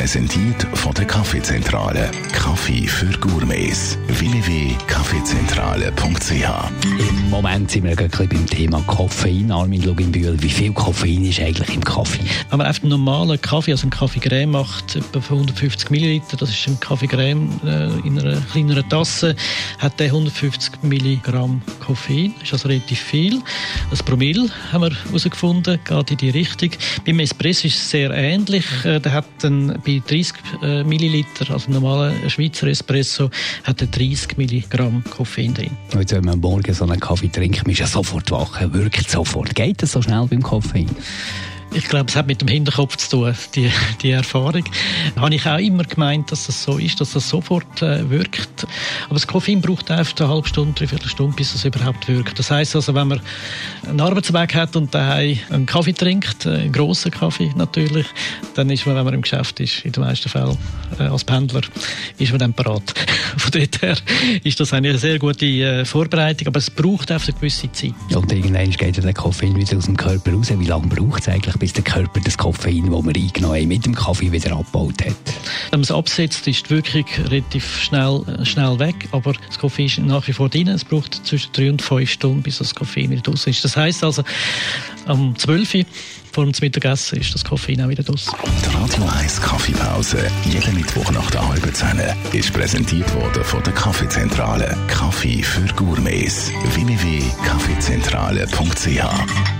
Präsentiert von der Kaffeezentrale. Kaffee für Gourmets. www.kaffeezentrale.ch Im Moment sind wir gerade beim Thema Koffein. Armin Luginbühl, wie viel Koffein ist eigentlich im Kaffee? Wenn man einfach einen normalen Kaffee, also einen Kaffee Creme macht, etwa 150 Milliliter, das ist ein Kaffee Creme äh, in einer kleineren Tasse, hat der 150 Milligramm Koffein. Das ist also relativ viel. Das Promille haben wir herausgefunden, geht in die Richtung. Beim Espresso ist es sehr ähnlich. Äh, der hat dann bei 30 äh, Milliliter, also normaler Schweizer Espresso, hat er 30 Milligramm Koffein drin. Jetzt, wenn man morgen so einen Kaffee trinkt, ist ja sofort wach, wirkt sofort. Geht das so schnell beim Koffein? Ich glaube, es hat mit dem Hinterkopf zu tun, die, die Erfahrung. Habe ich auch immer gemeint, dass das so ist, dass das sofort äh, wirkt. Aber das Koffein braucht einfach eine halbe Stunde, dreiviertel Stunde, bis es überhaupt wirkt. Das heißt also, wenn man einen Arbeitsweg hat und daheim einen Kaffee trinkt, äh, einen grossen Kaffee natürlich, dann ist man, wenn man im Geschäft ist, in den meisten Fällen äh, als Pendler, ist man dann parat. Von dort her ist das eine sehr gute äh, Vorbereitung, aber es braucht einfach eine gewisse Zeit. Und irgendwann geht der Koffein wieder aus dem Körper raus. Wie lange braucht es eigentlich, bis der Körper das Koffein, das wir eingenommen haben, mit dem Kaffee wieder abgebaut hat? Wenn man es absetzt, ist die Wirkung relativ schnell, äh, schnell weg, aber das Koffein ist nach wie vor drin. Es braucht zwischen drei und fünf Stunden, bis das Koffein wieder draußen ist. Das heisst also, am 12 Uhr vor dem Mittagessen ist das Koffein auch wieder draußen. Die Radio 1 Kaffeepause, jeden Mittwoch nach der halben Zehn, ist präsentiert worden von der Kaffeezentrale. Kaffee für Gourmets. www.kaffeezentrale.ch